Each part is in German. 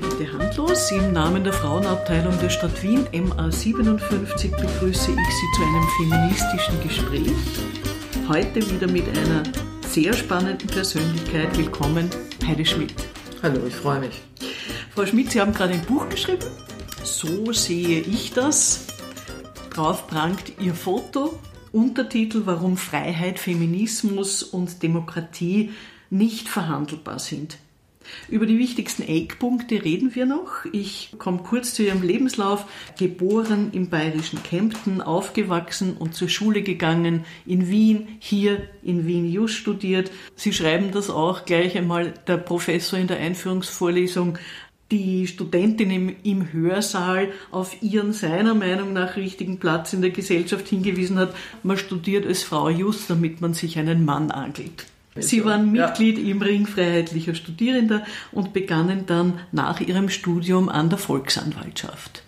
Brigitte Handlos. Im Namen der Frauenabteilung der Stadt Wien MA57 begrüße ich Sie zu einem feministischen Gespräch. Heute wieder mit einer sehr spannenden Persönlichkeit. Willkommen, Heide Schmidt. Hallo, ich freue mich. Frau Schmidt, Sie haben gerade ein Buch geschrieben. So sehe ich das. Drauf prangt Ihr Foto. Untertitel Warum Freiheit, Feminismus und Demokratie nicht verhandelbar sind. Über die wichtigsten Eckpunkte reden wir noch. Ich komme kurz zu Ihrem Lebenslauf. Geboren im bayerischen Kempten, aufgewachsen und zur Schule gegangen in Wien, hier in Wien Just studiert. Sie schreiben das auch gleich einmal der Professor in der Einführungsvorlesung die Studentin im, im, Hörsaal auf ihren seiner Meinung nach richtigen Platz in der Gesellschaft hingewiesen hat. Man studiert als Frau just, damit man sich einen Mann angelt. Sie waren Mitglied ja. im Ring Freiheitlicher Studierender und begannen dann nach ihrem Studium an der Volksanwaltschaft.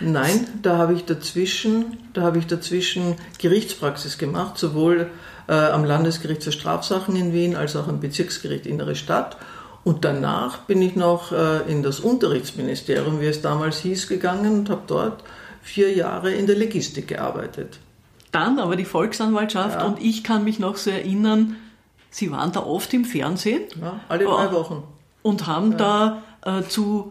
Nein, da habe ich dazwischen, da habe ich dazwischen Gerichtspraxis gemacht, sowohl äh, am Landesgericht für Strafsachen in Wien als auch am Bezirksgericht Innere Stadt. Und danach bin ich noch äh, in das Unterrichtsministerium, wie es damals hieß, gegangen und habe dort vier Jahre in der Logistik gearbeitet. Dann aber die Volksanwaltschaft ja. und ich kann mich noch so erinnern, Sie waren da oft im Fernsehen. Ja, alle drei Wochen. Und haben ja. da äh, zu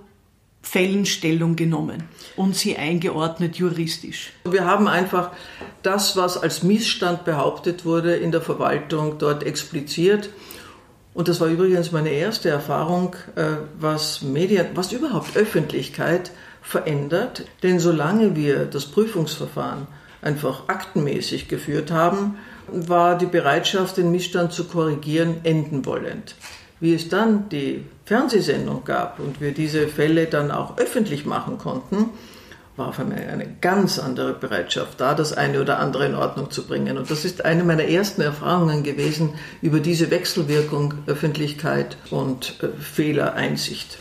Fällen Stellung genommen und sie eingeordnet juristisch. Wir haben einfach das, was als Missstand behauptet wurde, in der Verwaltung dort expliziert. Und das war übrigens meine erste Erfahrung, äh, was Medien, was überhaupt Öffentlichkeit verändert. Denn solange wir das Prüfungsverfahren einfach aktenmäßig geführt haben, war die Bereitschaft, den Missstand zu korrigieren, enden wollend. Wie es dann die Fernsehsendung gab und wir diese Fälle dann auch öffentlich machen konnten, war auf einmal eine ganz andere Bereitschaft da, das eine oder andere in Ordnung zu bringen. Und das ist eine meiner ersten Erfahrungen gewesen über diese Wechselwirkung Öffentlichkeit und äh, Fehlereinsicht.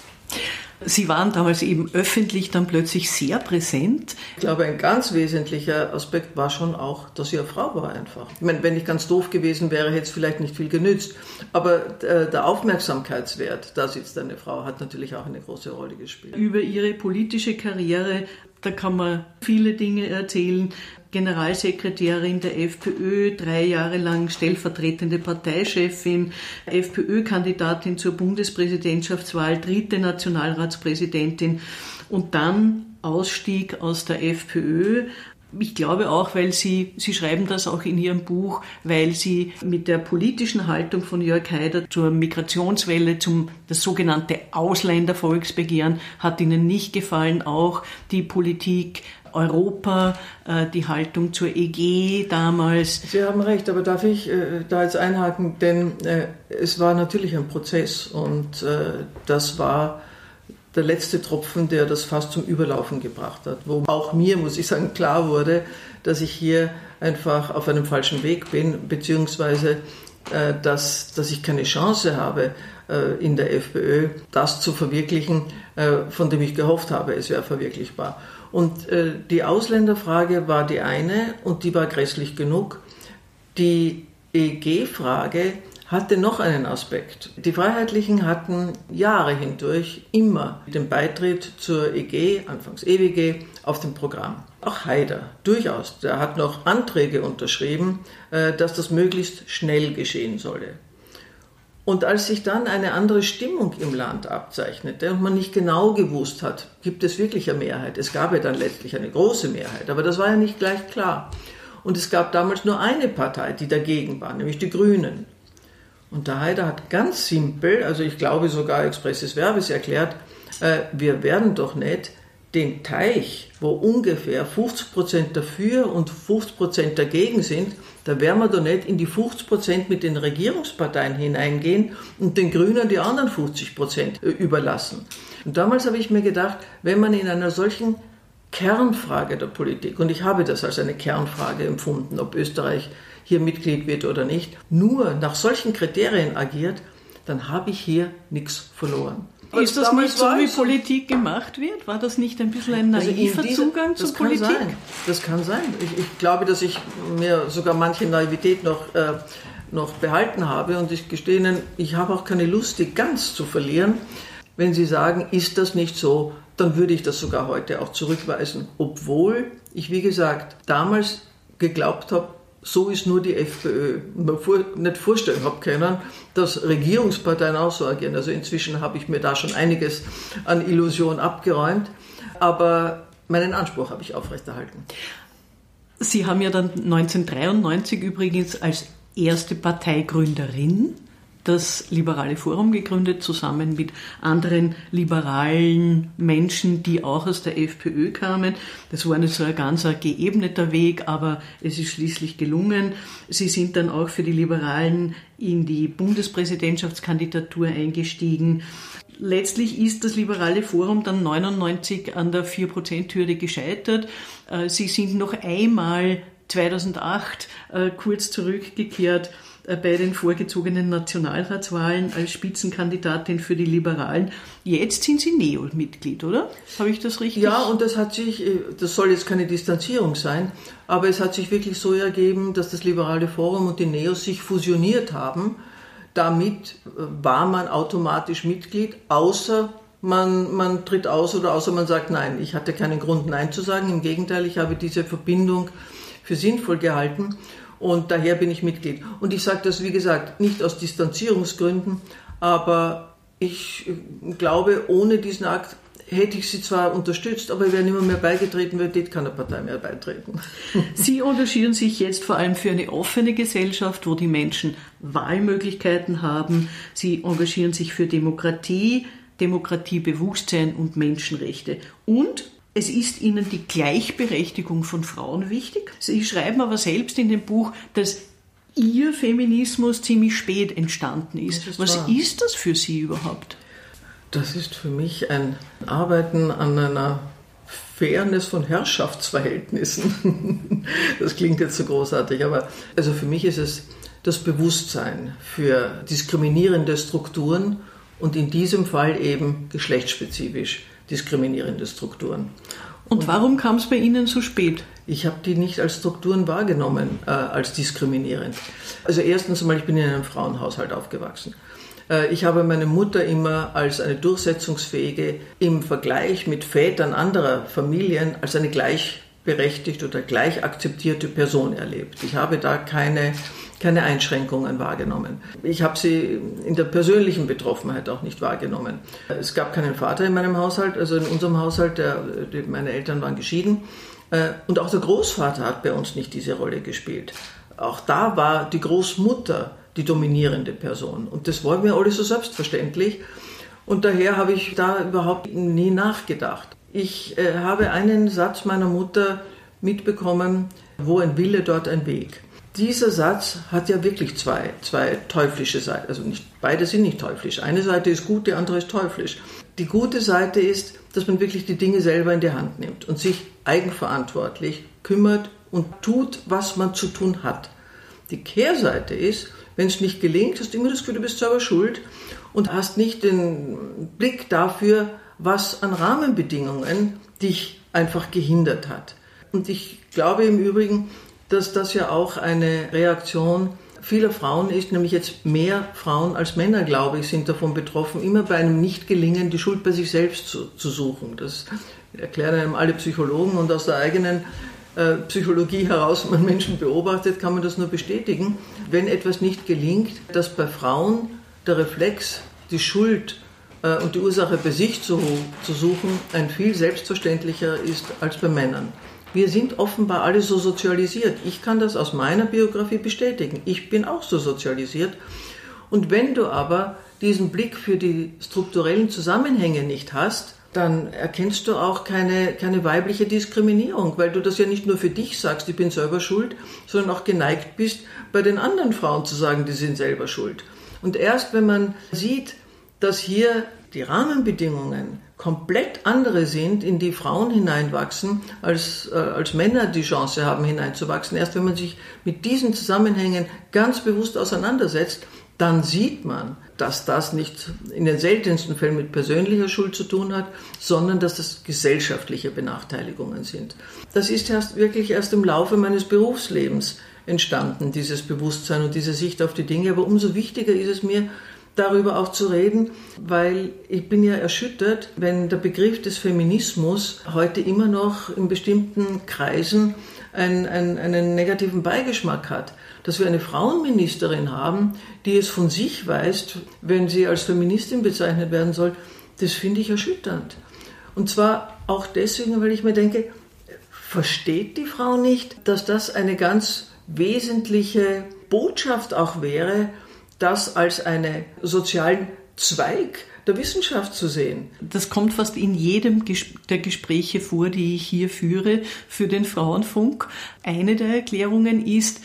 Sie waren damals eben öffentlich dann plötzlich sehr präsent. Ich glaube, ein ganz wesentlicher Aspekt war schon auch, dass sie eine Frau war einfach. Ich meine, wenn ich ganz doof gewesen wäre, hätte es vielleicht nicht viel genützt. Aber äh, der Aufmerksamkeitswert, da sitzt eine Frau, hat natürlich auch eine große Rolle gespielt. Über ihre politische Karriere, da kann man viele Dinge erzählen. Generalsekretärin der FPÖ, drei Jahre lang stellvertretende Parteichefin, FPÖ-Kandidatin zur Bundespräsidentschaftswahl, dritte Nationalratspräsidentin und dann Ausstieg aus der FPÖ, ich glaube auch, weil Sie, Sie schreiben das auch in Ihrem Buch, weil Sie mit der politischen Haltung von Jörg Haider zur Migrationswelle, zum das sogenannte Ausländervolksbegehren, hat Ihnen nicht gefallen. Auch die Politik Europa, äh, die Haltung zur EG damals. Sie haben recht, aber darf ich äh, da jetzt einhaken, denn äh, es war natürlich ein Prozess und das war der letzte Tropfen, der das fast zum Überlaufen gebracht hat, wo auch mir, muss ich sagen, klar wurde, dass ich hier einfach auf einem falschen Weg bin, beziehungsweise dass, dass ich keine Chance habe, in der FPÖ das zu verwirklichen, von dem ich gehofft habe, es wäre verwirklichbar. Und äh, die Ausländerfrage war die eine und die war grässlich genug. Die EG-Frage hatte noch einen Aspekt. Die Freiheitlichen hatten Jahre hindurch immer den Beitritt zur EG, anfangs EWG, auf dem Programm. Auch Haider, durchaus. Der hat noch Anträge unterschrieben, äh, dass das möglichst schnell geschehen solle. Und als sich dann eine andere Stimmung im Land abzeichnete und man nicht genau gewusst hat, gibt es wirklich eine Mehrheit. Es gab ja dann letztlich eine große Mehrheit, aber das war ja nicht gleich klar. Und es gab damals nur eine Partei, die dagegen war, nämlich die Grünen. Und der Haider hat ganz simpel, also ich glaube sogar expresses Verbes erklärt, äh, wir werden doch nicht den Teich, wo ungefähr 50% dafür und 50% dagegen sind, da werden wir doch nicht in die 50% mit den Regierungsparteien hineingehen und den Grünen die anderen 50% überlassen. Und damals habe ich mir gedacht, wenn man in einer solchen Kernfrage der Politik, und ich habe das als eine Kernfrage empfunden, ob Österreich hier Mitglied wird oder nicht, nur nach solchen Kriterien agiert, dann habe ich hier nichts verloren. Ist das nicht so, wie Politik gemacht wird? War das nicht ein bisschen ein also naiver also diese, Zugang zur Politik? Sein. Das kann sein. Ich, ich, glaube, dass ich mir sogar manche Naivität noch, äh, noch behalten habe und ich gestehe Ihnen, ich habe auch keine Lust, die ganz zu verlieren. wenn Sie sagen, ist das nicht so, dann würde ich das sogar heute auch zurückweisen. Obwohl ich, wie gesagt, damals geglaubt habe, so ist nur die FPÖ. Man vor, nicht vorstellen habe können, dass Regierungsparteien auch so agieren. Also inzwischen habe ich mir da schon einiges an Illusion abgeräumt. Aber meinen Anspruch habe ich aufrechterhalten. Sie haben ja dann 1993 übrigens als erste Parteigründerin das Liberale Forum gegründet, zusammen mit anderen liberalen Menschen, die auch aus der FPÖ kamen. Das war nicht so ein ganz geebneter Weg, aber es ist schließlich gelungen. Sie sind dann auch für die Liberalen in die Bundespräsidentschaftskandidatur eingestiegen. Letztlich ist das Liberale Forum dann 99 an der 4%-Hürde gescheitert. Äh, Sie sind noch einmal 2008 äh, kurz zurückgekehrt bei den vorgezogenen Nationalratswahlen als Spitzenkandidatin für die Liberalen. Jetzt sind Sie Neo-Mitglied, oder? Habe ich das richtig? Ja, und das hat sich, äh, das soll jetzt keine Distanzierung sein, aber es hat sich wirklich so ergeben, dass das Liberale Forum und die Neos sich fusioniert haben. Damit äh, war man automatisch Mitglied, außer man, man tritt aus oder außer man sagt Nein. Ich hatte keinen Grund, Nein zu sagen. Im Gegenteil, ich habe diese Verbindung für sinnvoll gehalten. Und daher bin ich Mitglied. Und ich sage das, wie gesagt, nicht aus Distanzierungsgründen, aber ich glaube, ohne diesen Akt hätte ich sie zwar unterstützt, aber wäre nicht mehr beigetreten, weil dort keine Partei mehr beitreten. Sie engagieren sich jetzt vor allem für eine offene Gesellschaft, wo die Menschen Wahlmöglichkeiten haben. Sie engagieren sich für Demokratie, Demokratiebewusstsein und Menschenrechte. Und es ist ihnen die Gleichberechtigung von Frauen wichtig. Sie schreiben aber selbst in dem Buch, dass ihr Feminismus ziemlich spät entstanden ist. ist Was wahr. ist das für Sie überhaupt? Das ist für mich ein Arbeiten an einer Fairness von Herrschaftsverhältnissen. Das klingt jetzt so großartig, aber also für mich ist es das Bewusstsein für diskriminierende Strukturen und in diesem Fall eben geschlechtsspezifisch diskriminierende Strukturen. Und warum kam es bei Ihnen so spät? Ich habe die nicht als Strukturen wahrgenommen, äh, als diskriminierend. Also erstens einmal, ich bin in einem Frauenhaushalt aufgewachsen. Äh, ich habe meine Mutter immer als eine durchsetzungsfähige, im Vergleich mit Vätern anderer Familien, als eine gleichberechtigte oder gleich akzeptierte Person erlebt. Ich habe da keine keine Einschränkungen wahrgenommen. Ich habe sie in der persönlichen Betroffenheit auch nicht wahrgenommen. Es gab keinen Vater in meinem Haushalt, also in unserem Haushalt, der, meine Eltern waren geschieden. Äh, und auch der Großvater hat bei uns nicht diese Rolle gespielt. Auch da war die Großmutter die dominierende Person. Und das war mir alles so selbstverständlich. Und daher habe ich da überhaupt nie nachgedacht. Ich äh, habe einen Satz meiner Mutter mitbekommen, wo ein Wille, dort ein Weg dieser Satz hat ja wirklich zwei, zwei teuflische Seiten. Also nicht, beide sind nicht teuflisch. Eine Seite ist gut, die andere ist teuflisch. Die gute Seite ist, dass man wirklich die Dinge selber in die Hand nimmt und sich eigenverantwortlich kümmert und tut, was man zu tun hat. Die Kehrseite ist, wenn es nicht gelingt, hast du immer das Gefühl, du bist selber schuld und hast nicht den Blick dafür, was an Rahmenbedingungen dich einfach gehindert hat. Und ich glaube im Übrigen, dass das ja auch eine Reaktion vieler Frauen ist, nämlich jetzt mehr Frauen als Männer, glaube ich, sind davon betroffen, immer bei einem Nicht-Gelingen die Schuld bei sich selbst zu, zu suchen. Das erklären einem alle Psychologen und aus der eigenen äh, Psychologie heraus, wenn man Menschen beobachtet, kann man das nur bestätigen. Wenn etwas nicht gelingt, dass bei Frauen der Reflex, die Schuld und die Ursache bei sich zu, zu suchen, ein viel selbstverständlicher ist als bei Männern. Wir sind offenbar alle so sozialisiert. Ich kann das aus meiner Biografie bestätigen. Ich bin auch so sozialisiert. Und wenn du aber diesen Blick für die strukturellen Zusammenhänge nicht hast, dann erkennst du auch keine, keine weibliche Diskriminierung, weil du das ja nicht nur für dich sagst, ich bin selber schuld, sondern auch geneigt bist, bei den anderen Frauen zu sagen, die sind selber schuld. Und erst wenn man sieht, dass hier die Rahmenbedingungen komplett andere sind, in die Frauen hineinwachsen, als, äh, als Männer die Chance haben hineinzuwachsen. Erst wenn man sich mit diesen Zusammenhängen ganz bewusst auseinandersetzt, dann sieht man, dass das nicht in den seltensten Fällen mit persönlicher Schuld zu tun hat, sondern dass das gesellschaftliche Benachteiligungen sind. Das ist erst wirklich erst im Laufe meines Berufslebens entstanden, dieses Bewusstsein und diese Sicht auf die Dinge. Aber umso wichtiger ist es mir, darüber auch zu reden, weil ich bin ja erschüttert, wenn der Begriff des Feminismus heute immer noch in bestimmten Kreisen einen, einen, einen negativen Beigeschmack hat. Dass wir eine Frauenministerin haben, die es von sich weist, wenn sie als Feministin bezeichnet werden soll, das finde ich erschütternd. Und zwar auch deswegen, weil ich mir denke, versteht die Frau nicht, dass das eine ganz wesentliche Botschaft auch wäre, das als einen sozialen Zweig der Wissenschaft zu sehen. Das kommt fast in jedem der Gespräche vor, die ich hier führe für den Frauenfunk. Eine der Erklärungen ist,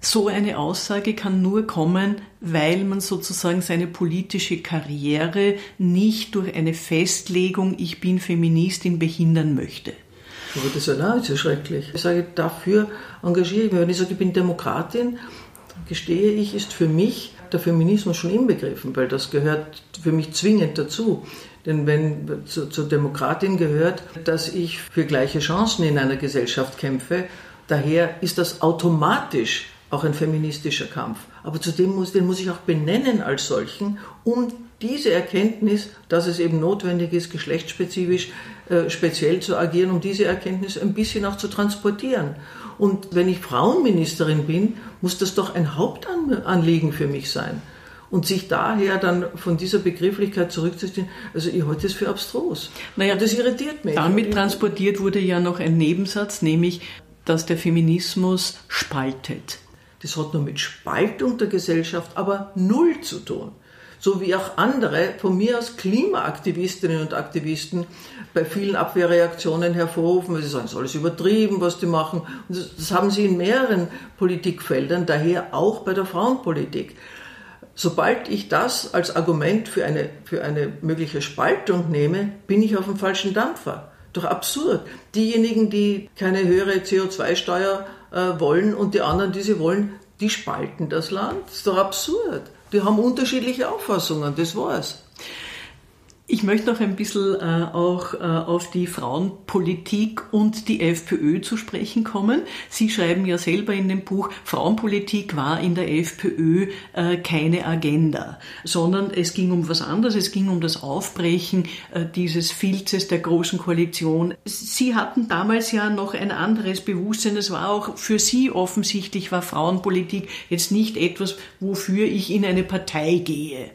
so eine Aussage kann nur kommen, weil man sozusagen seine politische Karriere nicht durch eine Festlegung, ich bin Feministin, behindern möchte. Aber das ist ja nahezu schrecklich. Ich sage, dafür engagiere ich mich. Wenn ich sage, ich bin Demokratin, gestehe ich, ist für mich der Feminismus schon inbegriffen, weil das gehört für mich zwingend dazu. Denn wenn zu, zur Demokratin gehört, dass ich für gleiche Chancen in einer Gesellschaft kämpfe, daher ist das automatisch auch ein feministischer Kampf. Aber zudem muss, den muss ich auch benennen als solchen, um diese Erkenntnis, dass es eben notwendig ist, geschlechtsspezifisch äh, speziell zu agieren, um diese Erkenntnis ein bisschen auch zu transportieren. Und wenn ich Frauenministerin bin, muss das doch ein Hauptanliegen für mich sein. Und sich daher dann von dieser Begrifflichkeit zurückzuziehen, also ich halte es für abstrus. Naja, das irritiert mich. Damit transportiert wurde ja noch ein Nebensatz, nämlich, dass der Feminismus spaltet. Das hat nur mit Spaltung der Gesellschaft aber null zu tun so wie auch andere von mir aus Klimaaktivistinnen und Aktivisten bei vielen Abwehrreaktionen hervorrufen, weil sie sagen, es ist alles übertrieben, was die machen. Und das, das haben sie in mehreren Politikfeldern, daher auch bei der Frauenpolitik. Sobald ich das als Argument für eine, für eine mögliche Spaltung nehme, bin ich auf dem falschen Dampfer. Doch absurd. Diejenigen, die keine höhere CO2-Steuer äh, wollen und die anderen, die sie wollen, die spalten das Land. Das ist doch absurd. Die haben unterschiedliche Auffassungen, das war's. Ich möchte noch ein bisschen äh, auch äh, auf die Frauenpolitik und die FPÖ zu sprechen kommen. Sie schreiben ja selber in dem Buch, Frauenpolitik war in der FPÖ äh, keine Agenda, sondern es ging um was anderes. Es ging um das Aufbrechen äh, dieses Filzes der Großen Koalition. Sie hatten damals ja noch ein anderes Bewusstsein. Es war auch für Sie offensichtlich, war Frauenpolitik jetzt nicht etwas, wofür ich in eine Partei gehe.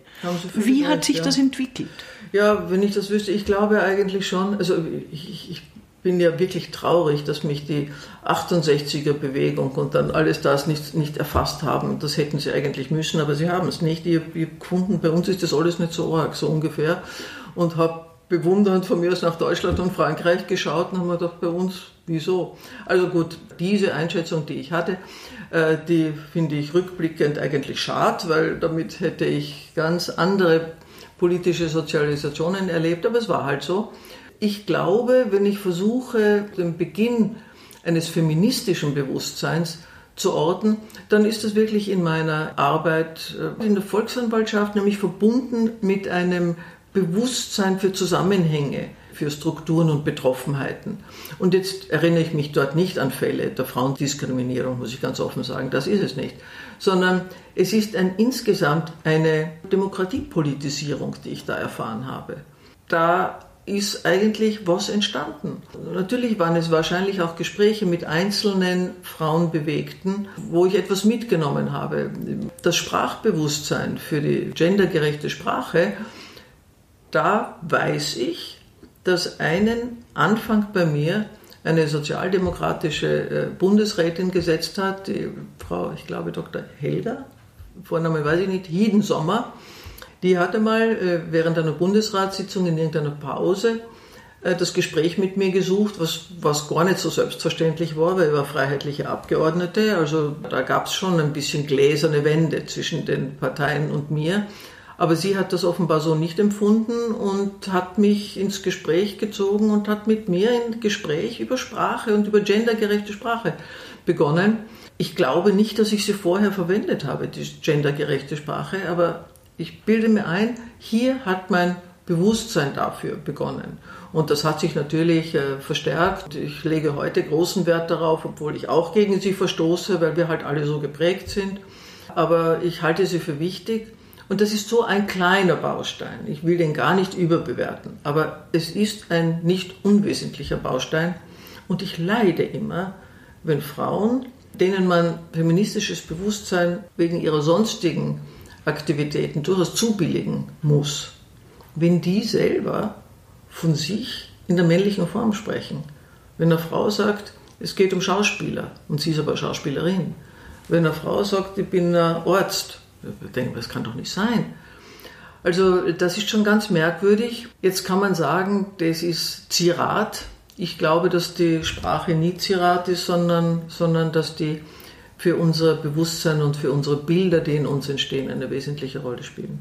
Wie hat sich das entwickelt? Ja, wenn ich das wüsste, ich glaube eigentlich schon, also ich, ich bin ja wirklich traurig, dass mich die 68er Bewegung und dann alles das nicht, nicht erfasst haben. Das hätten sie eigentlich müssen, aber sie haben es nicht. Ich habe gefunden, bei uns ist das alles nicht so arg, so ungefähr. Und habe bewundernd von mir aus nach Deutschland und Frankreich geschaut und habe mir gedacht, bei uns, wieso? Also gut, diese Einschätzung, die ich hatte, äh, die finde ich rückblickend eigentlich schade, weil damit hätte ich ganz andere politische Sozialisationen erlebt, aber es war halt so. Ich glaube, wenn ich versuche, den Beginn eines feministischen Bewusstseins zu orten, dann ist das wirklich in meiner Arbeit äh, in der Volksanwaltschaft, nämlich verbunden mit einem Bewusstsein für Zusammenhänge, für Strukturen und Betroffenheiten. Und jetzt erinnere ich mich dort nicht an Fälle der Frauendiskriminierung, muss ich ganz offen sagen, das ist es nicht, sondern es ist ein, insgesamt eine Demokratiepolitisierung, die ich da erfahren habe. Da ist eigentlich was entstanden. Natürlich waren es wahrscheinlich auch Gespräche mit einzelnen Frauenbewegten, wo ich etwas mitgenommen habe. Das Sprachbewusstsein für die gendergerechte Sprache, da weiß ich, dass einen Anfang bei mir eine sozialdemokratische äh, Bundesrätin gesetzt hat, die Frau, ich glaube Dr. Helder, Vorname weiß ich nicht, Hiedensommer, die hatte mal äh, während einer Bundesratssitzung in irgendeiner Pause äh, das Gespräch mit mir gesucht, was, was gar nicht so selbstverständlich war, weil ich war freiheitliche Abgeordnete, also da gab es schon ein bisschen gläserne Wände zwischen den Parteien und mir. Aber sie hat das offenbar so nicht empfunden und hat mich ins Gespräch gezogen und hat mit mir ein Gespräch über Sprache und über gendergerechte Sprache begonnen. Ich glaube nicht, dass ich sie vorher verwendet habe, die gendergerechte Sprache, aber ich bilde mir ein, hier hat mein Bewusstsein dafür begonnen. Und das hat sich natürlich äh, verstärkt. Ich lege heute großen Wert darauf, obwohl ich auch gegen sie verstoße, weil wir halt alle so geprägt sind. Aber ich halte sie für wichtig Und das ist so ein kleiner Baustein. Ich will den gar nicht überbewerten, aber es ist ein nicht unwesentlicher Baustein. Und ich leide immer, wenn Frauen, denen man feministisches Bewusstsein wegen ihrer sonstigen Aktivitäten durchaus zubilligen muss, wenn die selber von sich in der männlichen Form sprechen. Wenn eine Frau sagt, es geht um Schauspieler und sie ist aber Schauspielerin. Wenn eine Frau sagt, ich bin ein Arzt, ich denke, das kann doch nicht sein. Also das ist schon ganz merkwürdig. Jetzt kann man sagen, das ist Zirat. Ich glaube, dass die Sprache nie Zirat ist, sondern, sondern dass die für unser Bewusstsein und für unsere Bilder, die in uns entstehen, eine wesentliche Rolle spielen.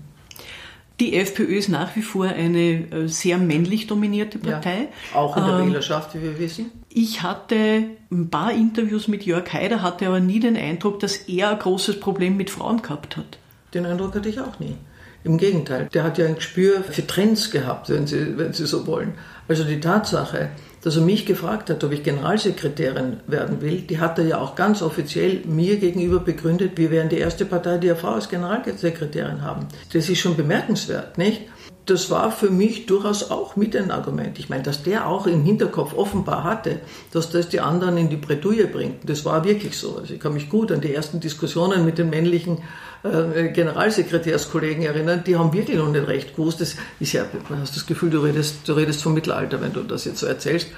Die FPÖ ist nach wie vor eine äh, sehr männlich dominierte Partei. Ja, auch in der ähm, Wählerschaft, wie wir wissen. Ich hatte ein paar Interviews mit Jörg Haider, hatte aber nie den Eindruck, dass er ein großes Problem mit Frauen gehabt hat. Den Eindruck hatte ich auch nie. Im Gegenteil, der hat ja ein Gespür für Trends gehabt, wenn Sie, wenn Sie so wollen. Also die Tatsache, dass er mich gefragt hat, ob ich Generalsekretärin werden will, die hat er ja auch ganz offiziell mir gegenüber begründet, wir wären die erste Partei, die eine Frau als Generalsekretärin haben. Das ist schon bemerkenswert, nicht? Das war für mich durchaus auch mit ein Argument. Ich meine, dass der auch im Hinterkopf offenbar hatte, dass das die anderen in die Bredouille bringt. Das war wirklich so. Also ich kann mich gut an die ersten Diskussionen mit den männlichen äh, Generalsekretärskollegen erinnern, die haben wirklich noch nicht recht gewusst. Das ist ja, man hast das Gefühl, du redest, du redest vom Mittelalter, wenn du das jetzt so erzählst.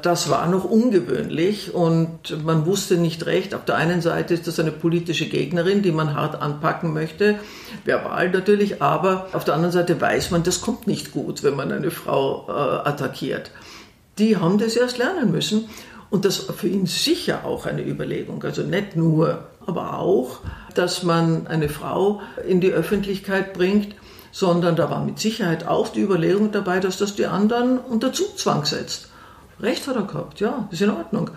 Das war noch ungewöhnlich und man wusste nicht recht. Auf der einen Seite ist das eine politische Gegnerin, die man hart anpacken möchte, verbal natürlich, aber auf der anderen Seite weiß man, das kommt nicht gut, wenn man eine Frau äh, attackiert. Die haben das erst lernen müssen. Und das war für ihn sicher auch eine Überlegung. Also nicht nur, aber auch, dass man eine Frau in die Öffentlichkeit bringt, sondern da war mit Sicherheit auch die Überlegung dabei, dass das die anderen unter Zugzwang setzt. Recht hat er gehabt, ja, ist in Ordnung.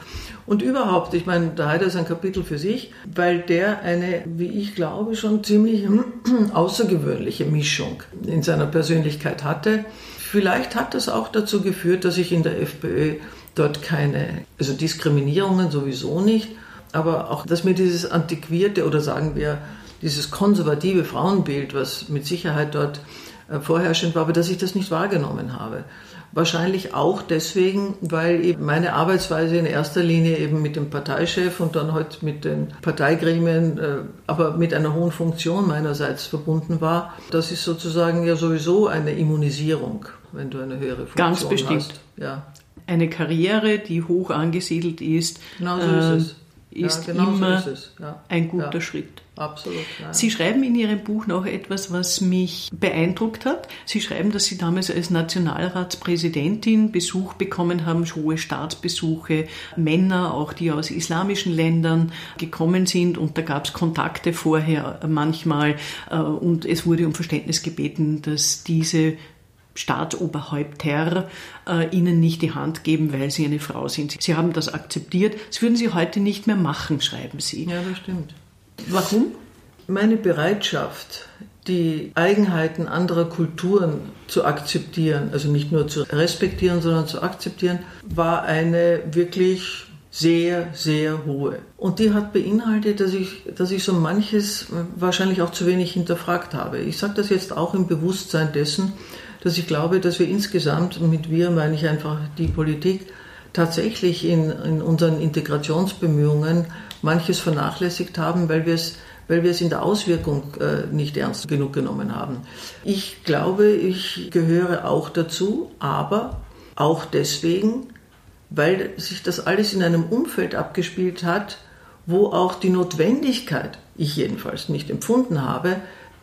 Und überhaupt, ich meine, da hat er ein Kapitel für sich, weil der eine, wie ich glaube, schon ziemlich außergewöhnliche Mischung in seiner Persönlichkeit hatte. Vielleicht hat das auch dazu geführt, dass ich in der FPÖ dort keine, also Diskriminierungen sowieso nicht, aber auch, dass mir dieses antiquierte oder sagen wir dieses konservative Frauenbild, was mit Sicherheit dort äh, vorherrschend war, aber dass ich das nicht wahrgenommen habe. Wahrscheinlich auch deswegen, weil eben meine Arbeitsweise in erster Linie eben mit dem Parteichef und dann halt mit den Parteigremien, äh, aber mit einer hohen Funktion meinerseits verbunden war. Das ist sozusagen ja sowieso eine Immunisierung, wenn du eine höhere Funktion Ganz bestimmt. hast. Ja. Eine Karriere, die hoch angesiedelt ist, genau so ist äh, es ist ja, genau immer so ist ja. ein guter ja. Schritt. Absolut. Nein. Sie schreiben in Ihrem Buch noch etwas, was mich beeindruckt hat. Sie schreiben, dass Sie damals als Nationalratspräsidentin Besuch bekommen haben, hohe Staatsbesuche, Männer, auch die aus islamischen Ländern gekommen sind und da gab es Kontakte vorher manchmal äh, und es wurde um Verständnis gebeten, dass diese Staatsoberhäupter äh, ihnen nicht die Hand geben, weil sie eine Frau sind. Sie haben das akzeptiert. Das würden sie heute nicht mehr machen, schreiben sie. Ja, das stimmt. Warum? Meine Bereitschaft, die Eigenheiten anderer Kulturen zu akzeptieren, also nicht nur zu respektieren, sondern zu akzeptieren, war eine wirklich sehr, sehr hohe. Und die hat beinhaltet, dass ich, dass ich so manches wahrscheinlich auch zu wenig hinterfragt habe. Ich sage das jetzt auch im Bewusstsein dessen, dass ich glaube, dass wir insgesamt, mit wir meine ich einfach die Politik, tatsächlich in, in unseren Integrationsbemühungen manches vernachlässigt haben, weil wir es weil wir es in der Auswirkung äh, nicht ernst genug genommen haben. Ich glaube, ich gehöre auch dazu, aber auch deswegen, weil sich das alles in einem Umfeld abgespielt hat, wo auch die Notwendigkeit, ich jedenfalls nicht empfunden habe,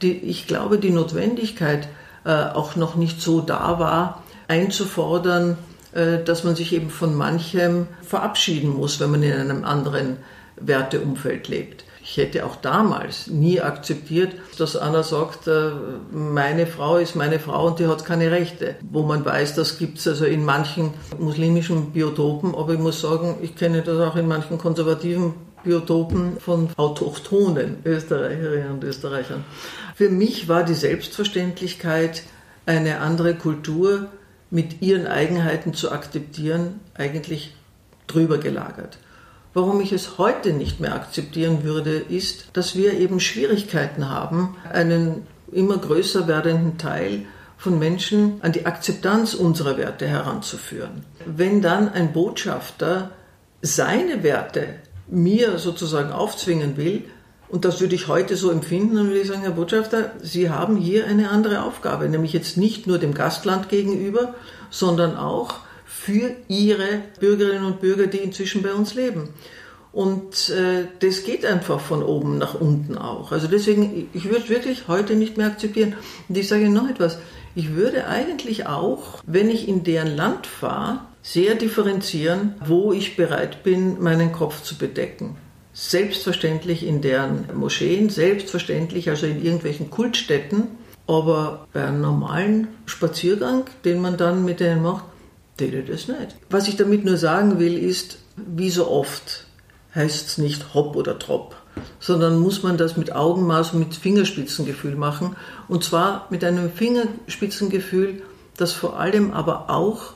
die, ich glaube, die Notwendigkeit äh, auch noch nicht so da war, einzufordern, äh, dass man sich eben von manchem verabschieden muss, wenn man in einem anderen Werteumfeld lebt. Ich hätte auch damals nie akzeptiert, dass einer sagt, äh, meine Frau ist meine Frau und die hat keine Rechte. Wo man weiß, das gibt es also in manchen muslimischen Biotopen, aber ich muss sagen, ich kenne das auch in manchen konservativen Biotopen von autochthonen Österreicherinnen und Österreichern. Für mich war die Selbstverständlichkeit, eine andere Kultur mit ihren Eigenheiten zu akzeptieren, eigentlich drüber gelagert. Warum ich es heute nicht mehr akzeptieren würde, ist, dass wir eben Schwierigkeiten haben, einen immer größer werdenden Teil von Menschen an die Akzeptanz unserer Werte heranzuführen. Wenn dann ein Botschafter seine Werte mir sozusagen aufzwingen will, und das würde ich heute so empfinden, dann würde ich sagen, Herr Botschafter, Sie haben hier eine andere Aufgabe, nämlich jetzt nicht nur dem Gastland gegenüber, sondern auch für Ihre Bürgerinnen und Bürger, die inzwischen bei uns leben. Und äh, das geht einfach von oben nach unten auch. Also deswegen, ich würde wirklich heute nicht mehr akzeptieren. Und ich sage Ihnen noch etwas. Ich würde eigentlich auch, wenn ich in deren Land fahre, sehr differenzieren, wo ich bereit bin, meinen Kopf zu bedecken. Selbstverständlich in deren Moscheen, selbstverständlich also in irgendwelchen Kultstätten, aber bei einem normalen Spaziergang, den man dann mit denen macht, tät das nicht. Was ich damit nur sagen will, ist, wie so oft heißt es nicht hopp oder trop sondern muss man das mit Augenmaß und mit Fingerspitzengefühl machen. Und zwar mit einem Fingerspitzengefühl, das vor allem aber auch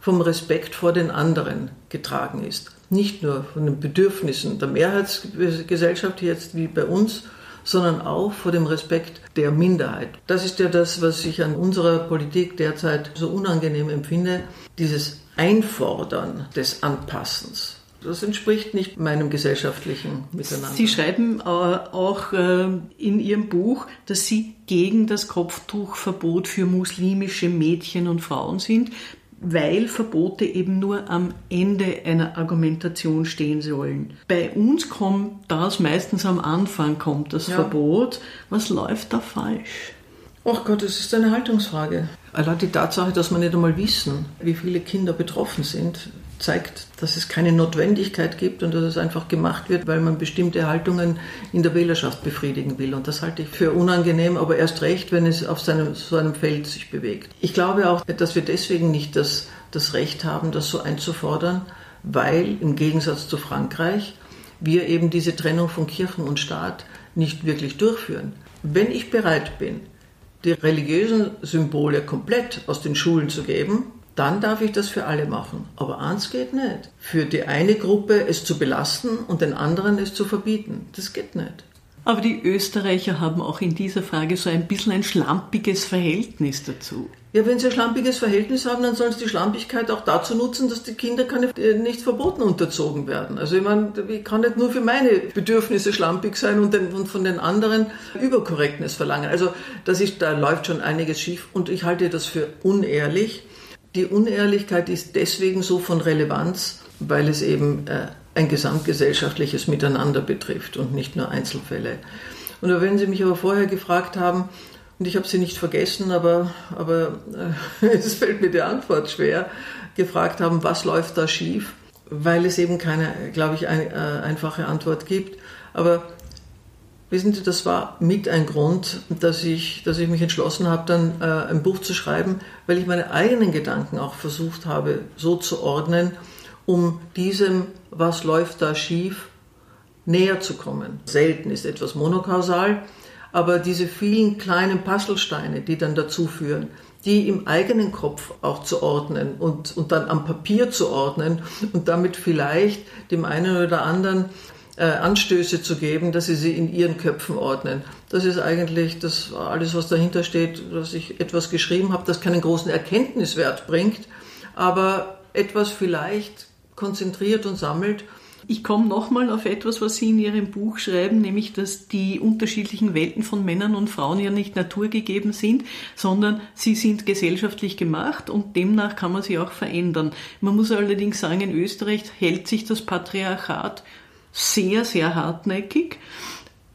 vom Respekt vor den anderen getragen ist. Nicht nur von den Bedürfnissen der Mehrheitsgesellschaft jetzt wie bei uns, sondern auch vor dem Respekt der Minderheit. Das ist ja das, was ich an unserer Politik derzeit so unangenehm empfinde, dieses Einfordern des Anpassens. Das entspricht nicht meinem gesellschaftlichen Miteinander. Sie schreiben äh, auch äh, in Ihrem Buch, dass Sie gegen das Kopftuchverbot für muslimische Mädchen und Frauen sind, weil Verbote eben nur am Ende einer Argumentation stehen sollen. Bei uns kommt das meistens am Anfang, kommt das ja. Verbot. Was läuft da falsch? Ach Gott, es ist eine Haltungsfrage. Allein die Tatsache, dass wir nicht einmal wissen, wie viele Kinder betroffen sind, zeigt, dass es keine Notwendigkeit gibt und dass es einfach gemacht wird, weil man bestimmte Haltungen in der Wählerschaft befriedigen will. Und das halte ich für unangenehm, aber erst recht, wenn es auf seinem, so einem Feld sich bewegt. Ich glaube auch, dass wir deswegen nicht das, das Recht haben, das so einzufordern, weil im Gegensatz zu Frankreich wir eben diese Trennung von Kirchen und Staat nicht wirklich durchführen. Wenn ich bereit bin, die religiösen Symbole komplett aus den Schulen zu geben, dann darf ich das für alle machen. Aber eins geht nicht. Für die eine Gruppe es zu belasten und den anderen es zu verbieten. Das geht nicht. Aber die Österreicher haben auch in dieser Frage so ein bisschen ein schlampiges Verhältnis dazu. Ja, wenn sie ein schlampiges Verhältnis haben, dann sollen sie die Schlampigkeit auch dazu nutzen, dass die Kinder keine, äh, nicht verboten unterzogen werden. Also ich meine, ich kann nicht nur für meine Bedürfnisse schlampig sein und, den, und von den anderen Überkorrektness verlangen. Also das ist, da läuft schon einiges schief und ich halte das für unehrlich. Die Unehrlichkeit ist deswegen so von Relevanz, weil es eben äh, ein gesamtgesellschaftliches Miteinander betrifft und nicht nur Einzelfälle. Und wenn Sie mich aber vorher gefragt haben, und ich habe sie nicht vergessen, aber, aber äh, es fällt mir die Antwort schwer, gefragt haben, was läuft da schief, weil es eben keine, glaube ich, ein, äh, einfache Antwort gibt. Aber wissen Sie, das war mit ein Grund, dass ich, dass ich mich entschlossen habe, dann äh, ein Buch zu schreiben, weil ich meine eigenen Gedanken auch versucht habe, so zu ordnen, um diesem, was läuft da schief, näher zu kommen. Selten ist etwas monokausal, aber diese vielen kleinen Puzzlesteine, die dann dazu führen, die im eigenen Kopf auch zu ordnen und, und dann am Papier zu ordnen und damit vielleicht dem einen oder anderen äh, Anstöße zu geben, dass sie sie in ihren Köpfen ordnen. Das ist eigentlich das alles, was dahinter steht, dass ich etwas geschrieben habe, das keinen großen Erkenntniswert bringt, aber etwas vielleicht konzentriert und sammelt ich komme nochmal auf etwas, was Sie in Ihrem Buch schreiben, nämlich, dass die unterschiedlichen Welten von Männern und Frauen ja nicht naturgegeben sind, sondern sie sind gesellschaftlich gemacht und demnach kann man sie auch verändern. Man muss allerdings sagen, in Österreich hält sich das Patriarchat sehr, sehr hartnäckig.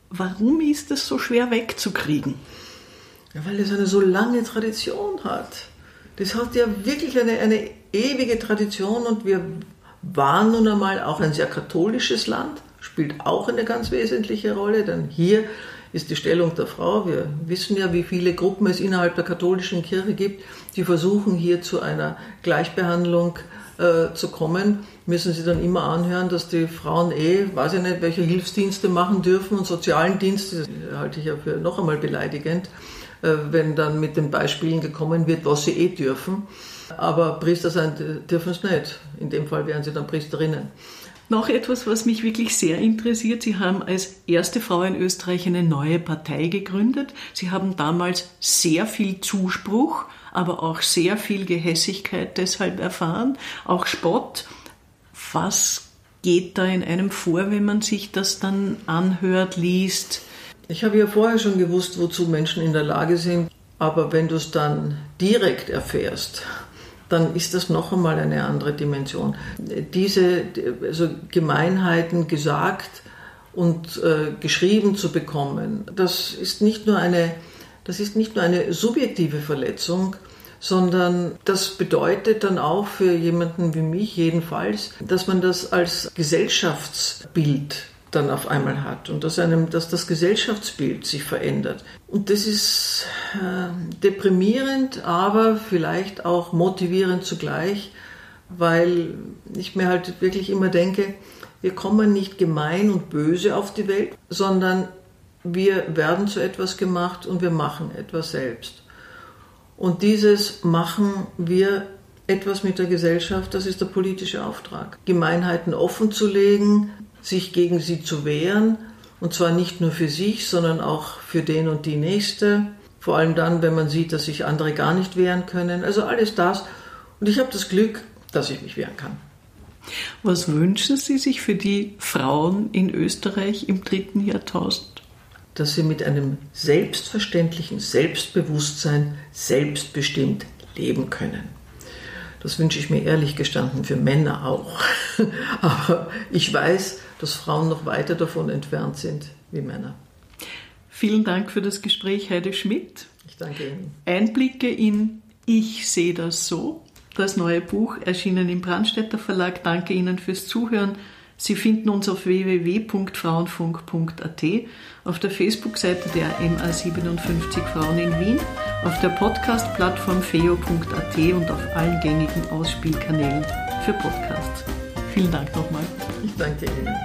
Warum ist es so schwer wegzukriegen? Ja, weil es eine so lange Tradition hat. Das hat ja wirklich eine, eine ewige Tradition und wir war nun einmal auch ein sehr katholisches Land, spielt auch eine ganz wesentliche Rolle, denn hier ist die Stellung der Frau. Wir wissen ja, wie viele Gruppen es innerhalb der katholischen Kirche gibt, die versuchen hier zu einer Gleichbehandlung äh, zu kommen. Müssen sie dann immer anhören, dass die Frauen eh, weiß ich nicht, welche Hilfsdienste machen dürfen und sozialen Dienste, das halte ich ja für noch einmal beleidigend, äh, wenn dann mit den Beispielen gekommen wird, was sie eh dürfen. Aber Priester sein dürfen es nicht. In dem Fall wären sie dann Priesterinnen. Noch etwas, was mich wirklich sehr interessiert. Sie haben als erste Frau in Österreich eine neue Partei gegründet. Sie haben damals sehr viel Zuspruch, aber auch sehr viel Gehässigkeit deshalb erfahren, auch Spott. Was geht da in einem vor, wenn man sich das dann anhört, liest? Ich habe ja vorher schon gewusst, wozu Menschen in der Lage sind, aber wenn du es dann direkt erfährst, dann ist das noch einmal eine andere Dimension. Diese also Gemeinheiten gesagt und äh, geschrieben zu bekommen, das ist nicht nur eine, das ist nicht nur eine subjektive Verletzung, sondern das bedeutet dann auch für jemanden wie mich jedenfalls, dass man das als Gesellschaftsbild dann auf einmal hat und dass, einem, dass das Gesellschaftsbild sich verändert. Und das ist äh, deprimierend, aber vielleicht auch motivierend zugleich, weil ich mir halt wirklich immer denke, wir kommen nicht gemein und böse auf die Welt, sondern wir werden zu etwas gemacht und wir machen etwas selbst. Und dieses machen wir etwas mit der Gesellschaft, das ist der politische Auftrag. Gemeinheiten offen zu legen, sich gegen sie zu wehren, und zwar nicht nur für sich, sondern auch für den und die Nächste. Vor allem dann, wenn man sieht, dass sich andere gar nicht wehren können. Also alles das. Und ich habe das Glück, dass ich mich wehren kann. Was wünschen Sie sich für die Frauen in Österreich im dritten Jahrtausend? Dass sie mit einem selbstverständlichen Selbstbewusstsein selbstbestimmt leben können. Das wünsche ich mir ehrlich gestanden für Männer auch. Aber ich weiß, dass Frauen noch weiter davon entfernt sind wie Männer. Vielen Dank für das Gespräch, Heide Schmidt. Ich danke Ihnen. Einblicke in Ich sehe das so. Das neue Buch erschienen im Brandstätter Verlag. Danke Ihnen fürs Zuhören. Sie finden uns auf www.frauenfunk.at, auf der Facebook-Seite der MA57 Frauen in Wien, auf der Podcast-Plattform feo.at und auf allen gängigen Ausspielkanälen für Podcasts. Vielen Dank nochmal. Ich danke Ihnen.